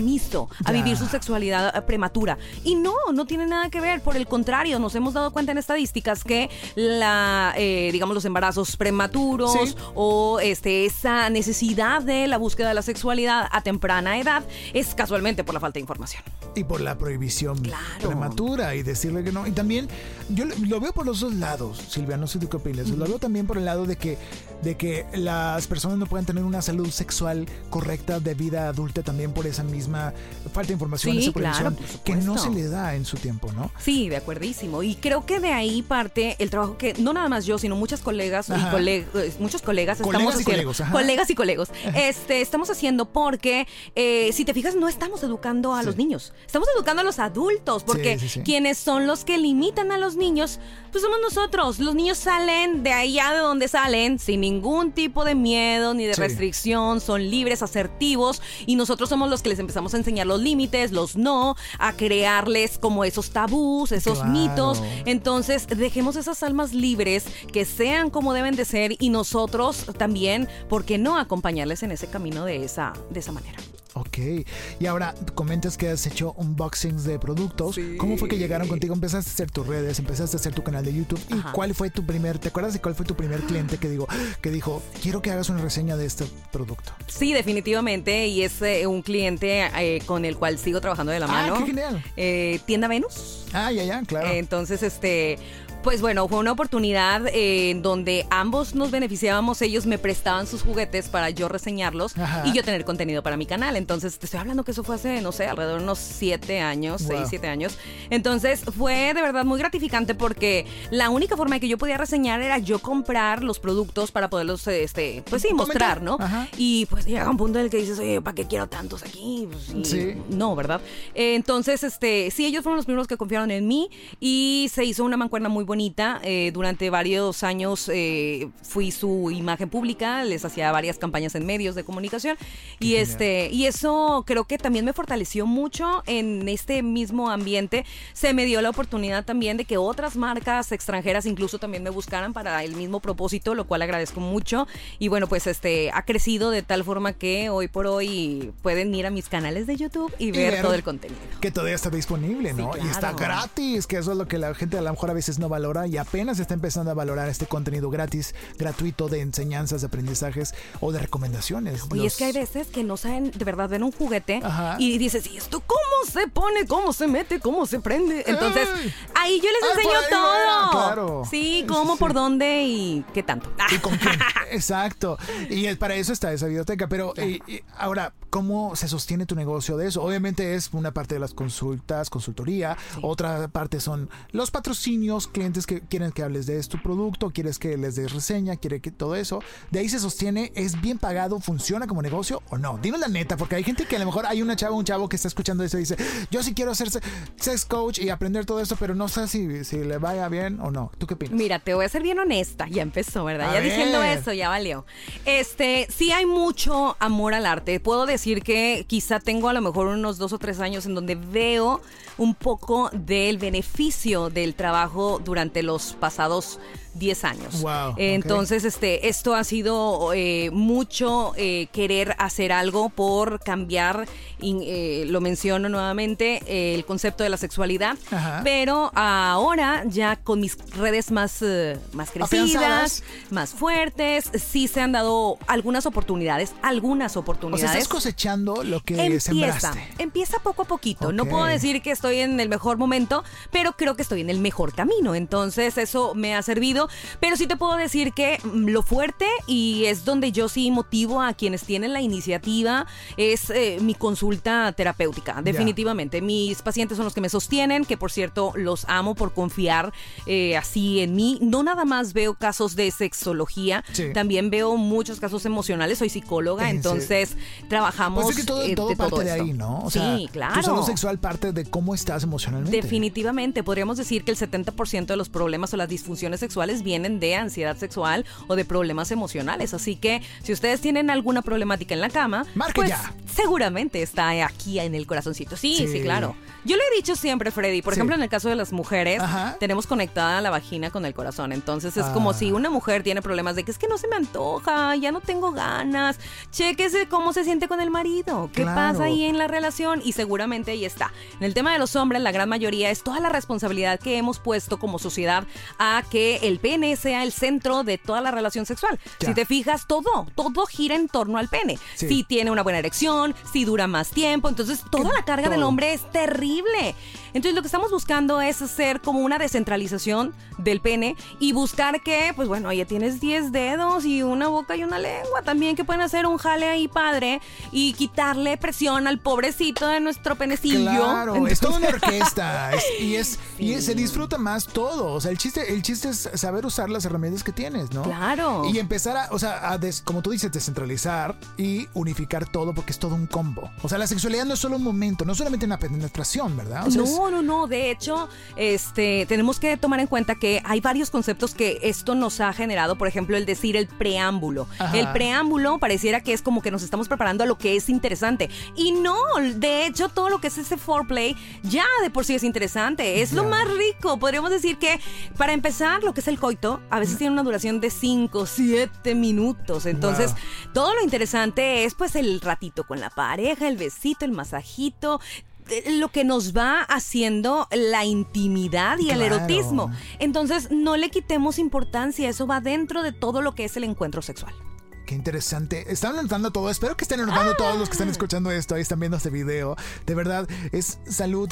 [SPEAKER 3] a
[SPEAKER 1] Ya.
[SPEAKER 3] vivir su sexualidad eh, prematura. Y no, no tiene nada que ver. Por el contrario, nos hemos dado cuenta en estadísticas que la, eh, digamos, los embarazos prematuros
[SPEAKER 1] Sí.
[SPEAKER 3] o este, esa necesidad de la búsqueda de la sexualidad a temprana edad es casualmente por la falta de información.
[SPEAKER 1] Y por la prohibición
[SPEAKER 3] Claro.
[SPEAKER 1] prematura y decirle que no. Y también, yo lo- veo por los dos lados, Silvia, no sé tú qué opinas. Lo veo también por el lado de que, de que las personas no puedan tener una salud sexual correcta de vida adulta también por esa misma falta de información,
[SPEAKER 3] Sí,
[SPEAKER 1] esa
[SPEAKER 3] claro,
[SPEAKER 1] que no se le da en su tiempo, ¿no?
[SPEAKER 3] Sí, de acuerdísimo. Y creo que de ahí parte el trabajo que no nada más yo, sino muchas colegas y
[SPEAKER 1] Ajá.
[SPEAKER 3] cole- eh, muchos colegas
[SPEAKER 1] Colegas
[SPEAKER 3] estamos
[SPEAKER 1] y
[SPEAKER 3] haciendo.
[SPEAKER 1] colegos, ajá.
[SPEAKER 3] colegas y colegos. Este, estamos haciendo porque, eh, si te fijas, no estamos educando a
[SPEAKER 1] Sí.
[SPEAKER 3] los niños. Estamos educando a los adultos, porque
[SPEAKER 1] sí.
[SPEAKER 3] quienes son los que limitan a los niños, pues somos nosotros. Los niños salen de allá de donde salen sin ningún tipo de miedo ni de
[SPEAKER 1] Sí.
[SPEAKER 3] restricción, son libres, asertivos, y nosotros somos los que les empezamos a enseñar los límites, los no, a crearles como esos tabús, esos
[SPEAKER 1] Claro.
[SPEAKER 3] mitos. Entonces, dejemos esas almas libres que sean como deben de ser y nosotros también, ¿por qué no acompañarles en ese camino de esa, de esa manera?
[SPEAKER 1] Ok. Y ahora comentas que has hecho unboxings de productos.
[SPEAKER 3] Sí.
[SPEAKER 1] ¿Cómo fue que llegaron contigo? Empezaste a hacer tus redes, empezaste a hacer tu canal de YouTube. ¿Y
[SPEAKER 3] Ajá.
[SPEAKER 1] cuál fue tu primer, te acuerdas de cuál fue tu primer cliente que digo, que dijo, quiero que hagas una reseña de este producto?
[SPEAKER 3] Sí, definitivamente, y es eh, un cliente eh, con el cual sigo trabajando de la
[SPEAKER 1] Ah,
[SPEAKER 3] mano.
[SPEAKER 1] qué genial.
[SPEAKER 3] Eh, Tienda Venus.
[SPEAKER 1] Ah, ya, ya, claro.
[SPEAKER 3] Entonces, este, Pues bueno, fue una oportunidad eh, en donde ambos nos beneficiábamos. Ellos me prestaban sus juguetes para yo reseñarlos
[SPEAKER 1] Ajá.
[SPEAKER 3] y yo tener contenido para mi canal. Entonces, te estoy hablando que eso fue hace, no sé, alrededor de unos siete años,
[SPEAKER 1] Wow.
[SPEAKER 3] seis, siete años. Entonces, fue de verdad muy gratificante porque la única forma que yo podía reseñar era yo comprar los productos para poderlos, este, pues sí, mostrar, ¿no?
[SPEAKER 1] Ajá.
[SPEAKER 3] Y pues llega un punto en el que dices, oye, ¿para qué quiero tantos aquí? Pues,
[SPEAKER 1] Sí.
[SPEAKER 3] No, ¿verdad? Eh, entonces, este, sí, ellos fueron los primeros que confiaron en mí y se hizo una mancuerna muy bonita. Eh, durante varios años eh, fui su imagen pública, les hacía varias campañas en medios de comunicación y
[SPEAKER 1] genial.
[SPEAKER 3] este y eso creo que también me fortaleció mucho en este mismo ambiente. Se me dio la oportunidad también de que otras marcas extranjeras incluso también me buscaran para el mismo propósito, lo cual agradezco mucho. Y bueno, pues este ha crecido de tal forma que hoy por hoy pueden ir a mis canales de YouTube y ver,
[SPEAKER 1] ver
[SPEAKER 3] todo el contenido.
[SPEAKER 1] Que todavía está disponible, ¿no?
[SPEAKER 3] Sí,
[SPEAKER 1] Y está
[SPEAKER 3] claro.
[SPEAKER 1] gratis, que eso es lo que la gente a lo mejor a veces no valora y apenas está empezando a valorar este contenido gratis, gratuito de enseñanzas, de aprendizajes o de recomendaciones. Los-
[SPEAKER 3] es que hay veces que no saben de verdad ver un juguete
[SPEAKER 1] Ajá.
[SPEAKER 3] y dices, ¿y esto cómo se pone? ¿Cómo se mete? ¿Cómo se prende? Entonces,
[SPEAKER 1] Ay.
[SPEAKER 3] ahí yo les enseño todo.
[SPEAKER 1] claro.
[SPEAKER 3] Sí, cómo,
[SPEAKER 1] sí,
[SPEAKER 3] por dónde y qué tanto.
[SPEAKER 1] ¿Y con quién? *laughs* Exacto. Y es- para eso está esa biblioteca. Pero ahora, ¿cómo se sostiene tu negocio de eso? Obviamente es una parte de las consultas, consultoría. Otra parte son los patrocinios, clientes que quieren que hables de tu producto, quieres que les des reseña, quiere que todo eso. De ahí se sostiene, ¿es bien pagado? ¿Funciona como negocio o no? Dinos la neta, porque hay gente que a lo mejor hay una chava, un chavo que está escuchando eso y dice, yo sí quiero ser se- sex coach y aprender todo esto, pero no sé si, si le vaya bien o no. ¿Tú qué opinas?
[SPEAKER 3] Mira, te voy a ser bien honesta. Ya empezó, ¿verdad?
[SPEAKER 1] A
[SPEAKER 3] ya diciendo eso, ya valió. Este, sí hay mucho amor al arte. Puedo decir que quizá tengo a lo mejor unos dos o tres años en donde veo un poco del beneficio del trabajo durante los pasados 10 años.
[SPEAKER 1] Wow.
[SPEAKER 3] Entonces, este, esto ha sido eh, mucho eh, querer hacer algo por cambiar, in- eh, lo menciono nuevamente, eh, el concepto de la sexualidad.
[SPEAKER 1] Ajá.
[SPEAKER 3] Pero ahora, ya con mis redes más, más crecidas, más fuertes, sí se han dado algunas oportunidades, algunas
[SPEAKER 1] O sea,
[SPEAKER 3] oportunidades.
[SPEAKER 1] estás cosechando lo que
[SPEAKER 3] Empieza,
[SPEAKER 1] sembraste.
[SPEAKER 3] empieza poco a poquito. No puedo decir que estoy en el mejor momento, pero creo que estoy en el mejor camino. Entonces eso me ha servido. Pero sí te puedo decir que mm, lo fuerte y es donde yo sí motivo a quienes tienen la iniciativa es eh, mi consulta terapéutica. Definitivamente. Mis pacientes son los que me sostienen, que por cierto los amo por confiar eh, así en mí. No nada más veo casos de sexología,
[SPEAKER 1] Sí.
[SPEAKER 3] también veo muchos casos emocionales. Soy psicóloga,
[SPEAKER 1] ¿En serio?
[SPEAKER 3] entonces trabajamos
[SPEAKER 1] Pues es que todo,
[SPEAKER 3] eh,
[SPEAKER 1] todo
[SPEAKER 3] de
[SPEAKER 1] parte
[SPEAKER 3] todo
[SPEAKER 1] de ahí, ¿no? O
[SPEAKER 3] sí,
[SPEAKER 1] sea,
[SPEAKER 3] claro.
[SPEAKER 1] Tu salud sexual parte de cómo estás emocionalmente.
[SPEAKER 3] Definitivamente, podríamos decir que el 70% de los problemas o las disfunciones sexuales vienen de ansiedad sexual o de problemas emocionales. Así que si ustedes tienen alguna problemática en la cama,
[SPEAKER 1] Marque
[SPEAKER 3] pues
[SPEAKER 1] ya.
[SPEAKER 3] Seguramente está aquí en el corazoncito. Sí, sí,
[SPEAKER 1] Sí.
[SPEAKER 3] claro. Yo lo he dicho siempre, Freddy. Por
[SPEAKER 1] Sí.
[SPEAKER 3] ejemplo, en el caso de las mujeres,
[SPEAKER 1] Ajá.
[SPEAKER 3] tenemos conectada la vagina con el corazón. Entonces es como
[SPEAKER 1] Ah.
[SPEAKER 3] si una mujer tiene problemas de que es que no se me antoja, ya no tengo ganas. Chéquese cómo se siente con el marido. ¿Qué
[SPEAKER 1] Claro.
[SPEAKER 3] pasa ahí en la relación? Y seguramente ahí está. En el tema de los hombres, la gran mayoría es toda la responsabilidad que hemos puesto como sociedad a que el pene sea el centro de toda la relación sexual.
[SPEAKER 1] Ya.
[SPEAKER 3] Si te fijas, todo, todo gira en torno al pene.
[SPEAKER 1] Sí.
[SPEAKER 3] Si tiene una buena erección, si dura más tiempo, entonces toda la carga del hombre es terrible. Entonces lo que estamos buscando es hacer como una descentralización del pene y buscar que, pues bueno, ya tienes 10 dedos y una boca y una lengua también que pueden hacer un jale ahí padre y quitarle presión al pobrecito de nuestro penecillo.
[SPEAKER 1] Claro, es toda una *laughs* orquesta es- y es y es- se disfruta más todo. O sea, el chiste el chiste es saber usar las herramientas que tienes, ¿no?
[SPEAKER 3] Claro.
[SPEAKER 1] Y empezar a, o sea, a des- como tú dices, descentralizar y unificar todo porque es todo un combo. O sea, la sexualidad no es solo un momento, no solamente una penetración, ¿verdad? O sea, es-
[SPEAKER 3] no, no, no. De hecho, este, tenemos que tomar en cuenta que hay varios conceptos que esto nos ha generado. Por ejemplo, el decir el preámbulo.
[SPEAKER 1] Ajá.
[SPEAKER 3] El preámbulo pareciera que es como que nos estamos preparando a lo que es interesante. Y no, de hecho, todo lo que es ese foreplay ya de por sí es interesante. Es lo más rico. Podríamos decir que, para empezar, lo que es el coito, a veces tiene una duración de 5, 7 minutos. Entonces,
[SPEAKER 1] Wow.
[SPEAKER 3] todo lo interesante es pues el ratito con la pareja, el besito, el masajito, lo que nos va haciendo la intimidad y el erotismo. Entonces, no le quitemos importancia, eso va dentro de todo lo que es el encuentro sexual.
[SPEAKER 1] Qué interesante. Están anotando todo. Espero que estén anotando todos los que están escuchando esto. Ahí están viendo este video. De verdad, es salud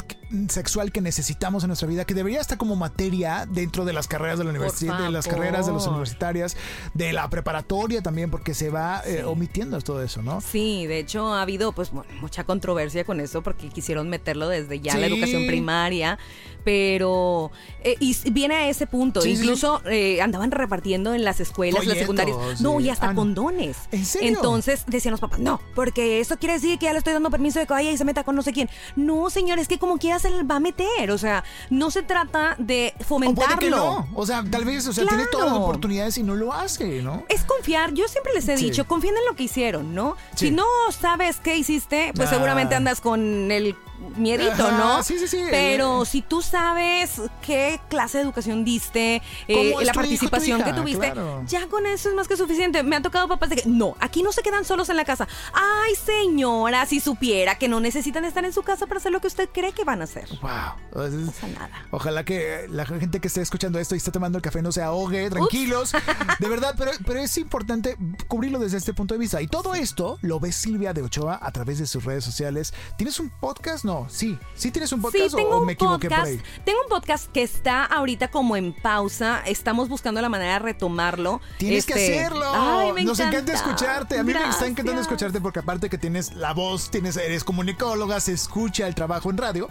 [SPEAKER 1] sexual que necesitamos en nuestra vida, que debería estar como materia dentro de las carreras de la universidad, de las carreras de los universitarias, de la preparatoria también, porque se va eh, omitiendo todo eso, ¿no?
[SPEAKER 3] Sí, de hecho ha habido pues mucha controversia con eso porque quisieron meterlo desde ya la educación primaria, pero eh, y viene a ese punto. Incluso eh, andaban repartiendo en las escuelas, las secundarias, no, y hasta ah, condones.
[SPEAKER 1] ¿En serio?
[SPEAKER 3] Entonces decían los papás, no, porque eso quiere decir que ya le estoy dando permiso de que vaya y se meta con no sé quién. No, señor, es que como quiera se le va a meter. O sea, no se trata de fomentarlo.
[SPEAKER 1] O, o sea, tal vez, o sea, tiene todas las oportunidades y no lo hace, ¿no?
[SPEAKER 3] Es confiar. Yo siempre les he dicho, confíen en lo que hicieron, ¿no? Si no sabes qué hiciste, pues seguramente ah. andas con el miedito, ¿no?
[SPEAKER 1] Sí, sí, sí.
[SPEAKER 3] Pero si tú sabes qué clase de educación diste, eh, la participación que tuviste, ya con eso es más que suficiente. Me han tocado papás de que, no, aquí no se quedan solos en la casa. Ay, señora, si supiera que no necesitan estar en su casa para hacer lo que usted cree que van a hacer.
[SPEAKER 1] Wow.
[SPEAKER 3] No pasa nada.
[SPEAKER 1] Ojalá que la gente que esté escuchando esto y está tomando el café no se ahogue, tranquilos. *laughs* De verdad, pero, pero es importante cubrirlo desde este punto de vista. Y todo esto lo ve Silvia de Ochoa a través de sus redes sociales. ¿Tienes un podcast? No, sí. ¿Sí tienes un podcast
[SPEAKER 3] sí, tengo
[SPEAKER 1] o,
[SPEAKER 3] un
[SPEAKER 1] me equivoqué
[SPEAKER 3] podcast,
[SPEAKER 1] por ahí?
[SPEAKER 3] Tengo un podcast que está ahorita como en pausa. Estamos buscando la manera de retomarlo.
[SPEAKER 1] Tienes que
[SPEAKER 3] Este,
[SPEAKER 1] hacerlo.
[SPEAKER 3] Ay, me
[SPEAKER 1] Nos encanta
[SPEAKER 3] encanta.
[SPEAKER 1] escucharte. A mí me está encantando escucharte porque aparte que tienes la voz, tienes, eres comunicóloga, se escucha el trabajo en radio.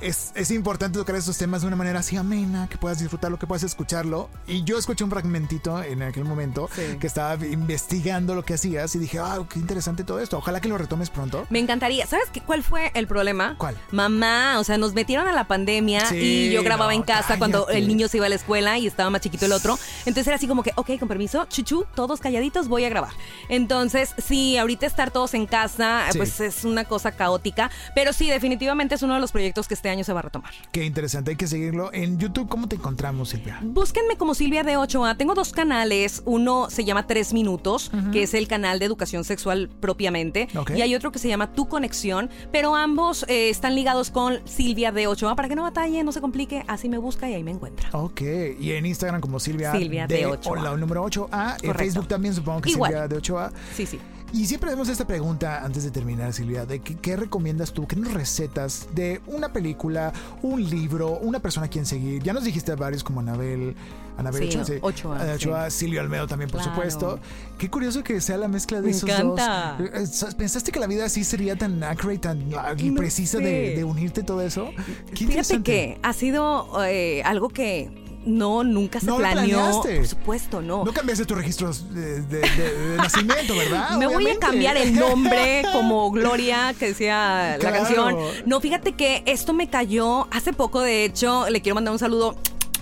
[SPEAKER 1] Es, es importante tocar estos temas de una manera así amena, que puedas disfrutarlo, que puedas escucharlo. Y yo escuché un fragmentito en aquel momento
[SPEAKER 3] Sí.
[SPEAKER 1] que estaba investigando lo que hacías y dije, ah, qué interesante todo esto. Ojalá que lo retomes pronto.
[SPEAKER 3] Me encantaría. ¿Sabes qué, cuál fue el problema?
[SPEAKER 1] ¿Cuál?
[SPEAKER 3] Mamá, o sea, nos metieron a la pandemia
[SPEAKER 1] Sí,
[SPEAKER 3] y yo grababa
[SPEAKER 1] no,
[SPEAKER 3] en casa cuando el niño se iba a la escuela y estaba más chiquito el otro. Entonces era así como que, ok, con permiso, chuchu, todos calladitos, voy a grabar. Entonces, sí, ahorita estar todos en casa,
[SPEAKER 1] Sí.
[SPEAKER 3] pues es una cosa caótica. Pero sí, definitivamente es uno de los proyectos que este año se va a retomar.
[SPEAKER 1] Qué interesante, hay que seguirlo. En YouTube, ¿cómo te encontramos, Silvia?
[SPEAKER 3] Búsquenme como Silvia de 8A. Tengo dos canales. Uno se llama Tres Minutos, que es el canal de educación sexual propiamente.
[SPEAKER 1] Ok.
[SPEAKER 3] Y hay otro que se llama Tu Conexión. Pero ambos eh, están ligados con Silvia de 8A para que no batalle, no se complique. Así me busca y ahí me encuentra.
[SPEAKER 1] Ok, y en Instagram como Silvia,
[SPEAKER 3] Silvia de Ochoa.
[SPEAKER 1] o la número 8A. En
[SPEAKER 3] Correcto.
[SPEAKER 1] Facebook también supongo que
[SPEAKER 3] Igual.
[SPEAKER 1] Silvia de 8A.
[SPEAKER 3] Sí, sí.
[SPEAKER 1] Y siempre hacemos esta pregunta antes de terminar, Silvia, de qué, qué recomiendas tú, qué nos recetas de una película, un libro, una persona a quien seguir. Ya nos dijiste varios como Anabel, Anabel
[SPEAKER 3] Sí,
[SPEAKER 1] Ochoa, sí.
[SPEAKER 3] Ochoa,
[SPEAKER 1] Ochoa, Silvio Almedo también, por
[SPEAKER 3] Claro.
[SPEAKER 1] supuesto. Qué curioso que sea la mezcla de
[SPEAKER 3] Me
[SPEAKER 1] esos
[SPEAKER 3] encanta.
[SPEAKER 1] dos. Eh, ¿Pensaste que la vida así sería tan accurate, tan ah,
[SPEAKER 3] No
[SPEAKER 1] precisa de, de unirte todo eso? Qué
[SPEAKER 3] Fíjate que ha sido eh, algo que no, nunca se
[SPEAKER 1] No
[SPEAKER 3] planeó.
[SPEAKER 1] planeaste.
[SPEAKER 3] Por supuesto, no.
[SPEAKER 1] No cambiaste tus registros de, de- de- de nacimiento, ¿verdad? *laughs*
[SPEAKER 3] Me voy a cambiar el nombre *laughs* como Gloria, que decía
[SPEAKER 1] Claro.
[SPEAKER 3] la canción. No, fíjate que esto me cayó hace poco, de hecho, le quiero mandar un saludo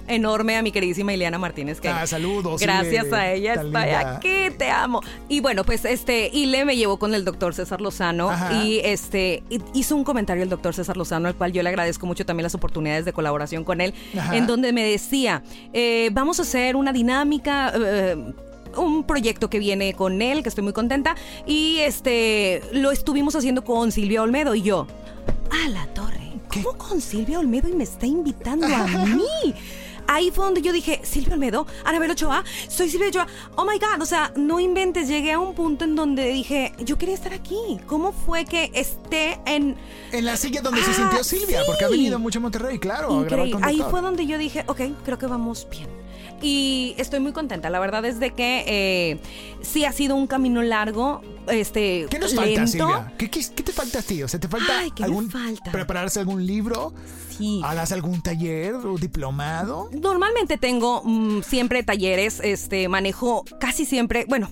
[SPEAKER 3] enorme a mi queridísima Ileana Martínez. Que
[SPEAKER 1] Ah, saludos,
[SPEAKER 3] Gracias
[SPEAKER 1] Ile,
[SPEAKER 3] a ella estoy aquí, te amo. Y bueno, pues este, Ile me llevó con el doctor César Lozano
[SPEAKER 1] Ajá.
[SPEAKER 3] y este hi- hizo un comentario el doctor César Lozano, al cual yo le agradezco mucho también las oportunidades de colaboración con él,
[SPEAKER 1] Ajá.
[SPEAKER 3] en donde me decía, eh, vamos a hacer una dinámica. eh, un proyecto que viene con él, que estoy muy contenta, y este lo estuvimos haciendo con Silvia Olmedo y yo. A la torre.
[SPEAKER 1] ¿Qué?
[SPEAKER 3] ¿Cómo con Silvia Olmedo y me está invitando a *laughs* mí? Ahí fue donde yo dije, Silvia Olmedo, Anabel Ochoa, soy Silvia Ochoa. Oh my God, o sea, no inventes. Llegué a un punto en donde dije, yo quería estar aquí. ¿Cómo fue que esté en.
[SPEAKER 1] En la silla donde se
[SPEAKER 3] Ah,
[SPEAKER 1] sintió Silvia,
[SPEAKER 3] sí.
[SPEAKER 1] porque ha venido mucho a Monterrey, claro. a grabar
[SPEAKER 3] Increíble. Ahí fue donde yo dije, ok, creo que vamos bien. Y estoy muy contenta. La verdad es de que eh, sí ha sido un camino largo, este,
[SPEAKER 1] ¿Qué nos
[SPEAKER 3] lento.
[SPEAKER 1] falta, Silvia? ¿Qué, qué, qué te falta a ti? O sea, ¿te falta
[SPEAKER 3] Ay, ¿qué me
[SPEAKER 1] algún
[SPEAKER 3] falta?
[SPEAKER 1] prepararse algún libro?
[SPEAKER 3] Sí.
[SPEAKER 1] ¿Harás algún taller o diplomado?
[SPEAKER 3] Normalmente tengo mm, siempre talleres, este, manejo casi siempre, bueno,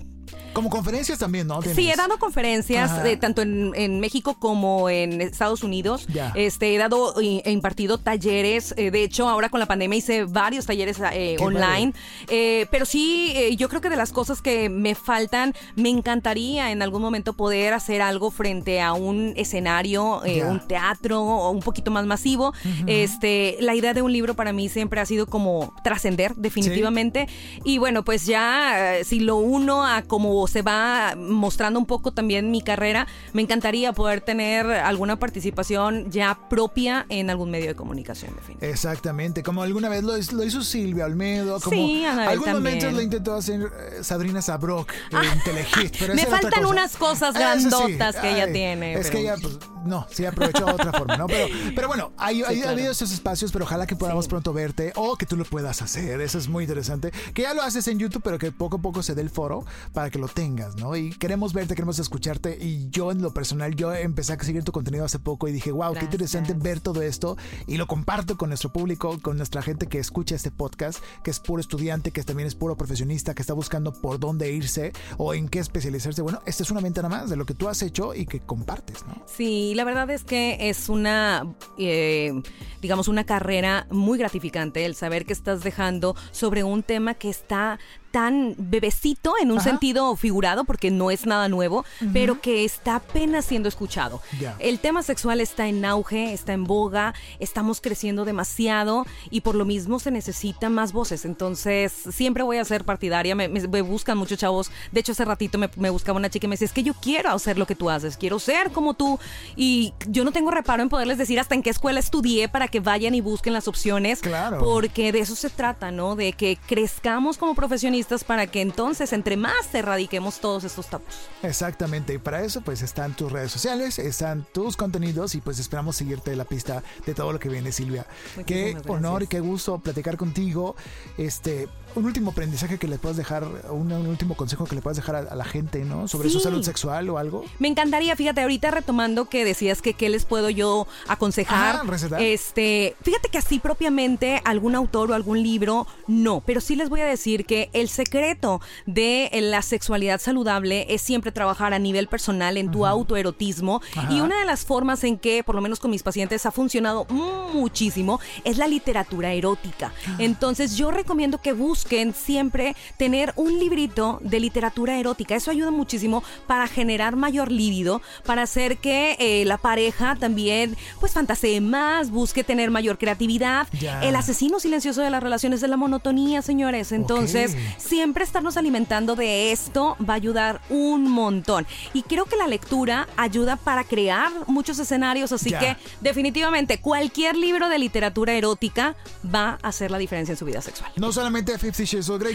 [SPEAKER 1] Como conferencias también, ¿no?
[SPEAKER 3] Sí, he dado conferencias eh, tanto en, en México como en Estados Unidos. Este, he dado e impartido talleres. eh, de hecho, ahora con la pandemia hice varios talleres eh, online. Eh, pero sí, yo creo que de las cosas que me faltan, me encantaría en algún momento poder hacer algo frente a un escenario, un teatro o un poquito más masivo. Este, la idea de un libro para mí siempre ha sido como trascender definitivamente. Y bueno, pues ya si lo uno a como se va mostrando un poco también mi carrera, me encantaría poder tener alguna participación ya propia en algún medio de comunicación.
[SPEAKER 1] Exactamente, como alguna vez lo, hizo Silvia Olmedo, como
[SPEAKER 3] sí,
[SPEAKER 1] algunos momentos lo intentó hacer eh, Sabrina Sabrok en ah, Telehit.
[SPEAKER 3] Pero me faltan unas cosas ah, grandotas que ella tiene.
[SPEAKER 1] Es que ella, pues, no, sí aprovechó de otra forma, ¿no? Pero, pero bueno, hay, ha habido esos espacios, pero ojalá que podamos pronto verte o que tú lo puedas hacer. Eso es muy interesante. Que ya lo haces en YouTube, pero que poco a poco se dé el foro para que lo tengas, ¿no? Y queremos verte, queremos escucharte. Y yo, en lo personal, yo empecé a seguir tu contenido hace poco y dije, wow, qué interesante ver todo esto. Y lo comparto con nuestro público, con nuestra gente que escucha este podcast, que es puro estudiante, que también es puro profesionista, que está buscando por dónde irse o en qué especializarse. Bueno, esta es una ventana más de lo que tú has hecho y que compartes, ¿no?
[SPEAKER 3] Sí, la verdad es que es una, eh, digamos, una carrera muy gratificante el saber que estás dejando sobre un tema que está tan bebecito en un sentido figurado, porque no es nada nuevo, pero que está apenas siendo escuchado. El tema sexual está en auge, está en boga, estamos creciendo demasiado y por lo mismo se necesitan más voces. Entonces, siempre voy a ser partidaria. Me, buscan muchos chavos. De hecho, hace ratito me, buscaba una chica y me decía, es que yo quiero hacer lo que tú haces, quiero ser como tú. Y yo no tengo reparo en poderles decir hasta en qué escuela estudié para que vayan y busquen las opciones.
[SPEAKER 1] Claro.
[SPEAKER 3] Porque de eso se trata, ¿no? De que crezcamos como profesionistas para que entonces entre más erradiquemos todos estos tabús.
[SPEAKER 1] Exactamente, y para eso pues están tus redes sociales, están tus contenidos y pues esperamos seguirte de la pista de todo lo que viene Silvia. qué honor y qué gusto platicar contigo. Este, un último aprendizaje que le puedas dejar, un, último consejo que le puedas dejar a, la gente, ¿no? Sobre su salud sexual o algo.
[SPEAKER 3] Me encantaría, fíjate, ahorita retomando que decías que qué les puedo yo aconsejar. este, fíjate que así propiamente algún autor o algún libro, no, pero sí les voy a decir que el secreto de la sexualidad saludable es siempre trabajar a nivel personal en tu autoerotismo y una de las formas en que, por lo menos con mis pacientes, ha funcionado muchísimo es la literatura erótica. Ah. Entonces yo recomiendo que busquen busquen siempre tener un librito de literatura erótica. Eso ayuda muchísimo para generar mayor líbido, para hacer que eh, la pareja también pues fantasee más, busque tener mayor creatividad. El asesino silencioso de las relaciones de la monotonía, señores. Entonces, siempre estarnos alimentando de esto va a ayudar un montón. Y creo que la lectura ayuda para crear muchos escenarios, así que definitivamente cualquier libro de literatura erótica va a hacer la diferencia en su vida sexual.
[SPEAKER 1] No solamente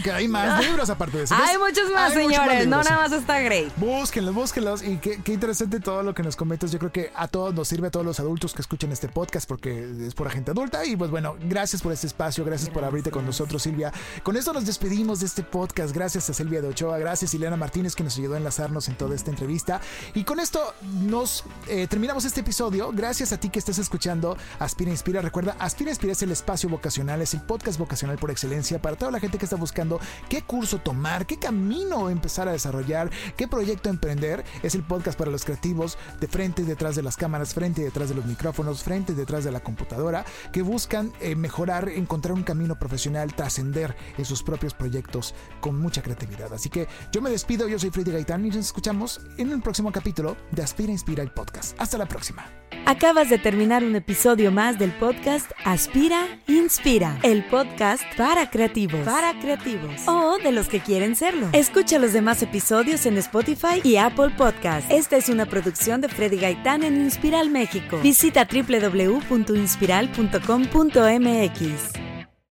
[SPEAKER 1] que hay más libros aparte de eso.
[SPEAKER 3] Hay muchos más, señores. no nada más está Grey.
[SPEAKER 1] Búsquenlos, búsquenlos. Y qué, interesante todo lo que nos comentas. Yo creo que a todos nos sirve, a todos los adultos que escuchen este podcast, porque es por gente adulta. Y pues bueno, gracias por este espacio, gracias, por abrirte con nosotros, Silvia. Con esto nos despedimos de este podcast. Gracias a Silvia de Ochoa, gracias a Ileana Martínez que nos ayudó a enlazarnos en toda esta entrevista. Y con esto nos eh, terminamos este episodio. Gracias a ti que estás escuchando Aspira Inspira. Recuerda, Aspira Inspira es el espacio vocacional, es el podcast vocacional por excelencia para toda la que está buscando qué curso tomar, qué camino empezar a desarrollar, qué proyecto emprender, es el podcast para los creativos de frente y detrás de las cámaras, frente y detrás de los micrófonos, frente y detrás de la computadora, que buscan eh, mejorar, encontrar un camino profesional, trascender en sus propios proyectos con mucha creatividad. Así que yo me despido, yo soy Freddy Gaitán y nos escuchamos en el próximo capítulo de Aspira Inspira el podcast. Hasta la próxima.
[SPEAKER 2] Acabas de terminar un episodio más del podcast Aspira Inspira, el podcast para creativos. Para creativos. O de los que quieren serlo. Escucha los demás episodios en Spotify y Apple Podcast. Esta es una producción de Freddy Gaitán en Inspiral México. Visita www.inspiral.com.mx.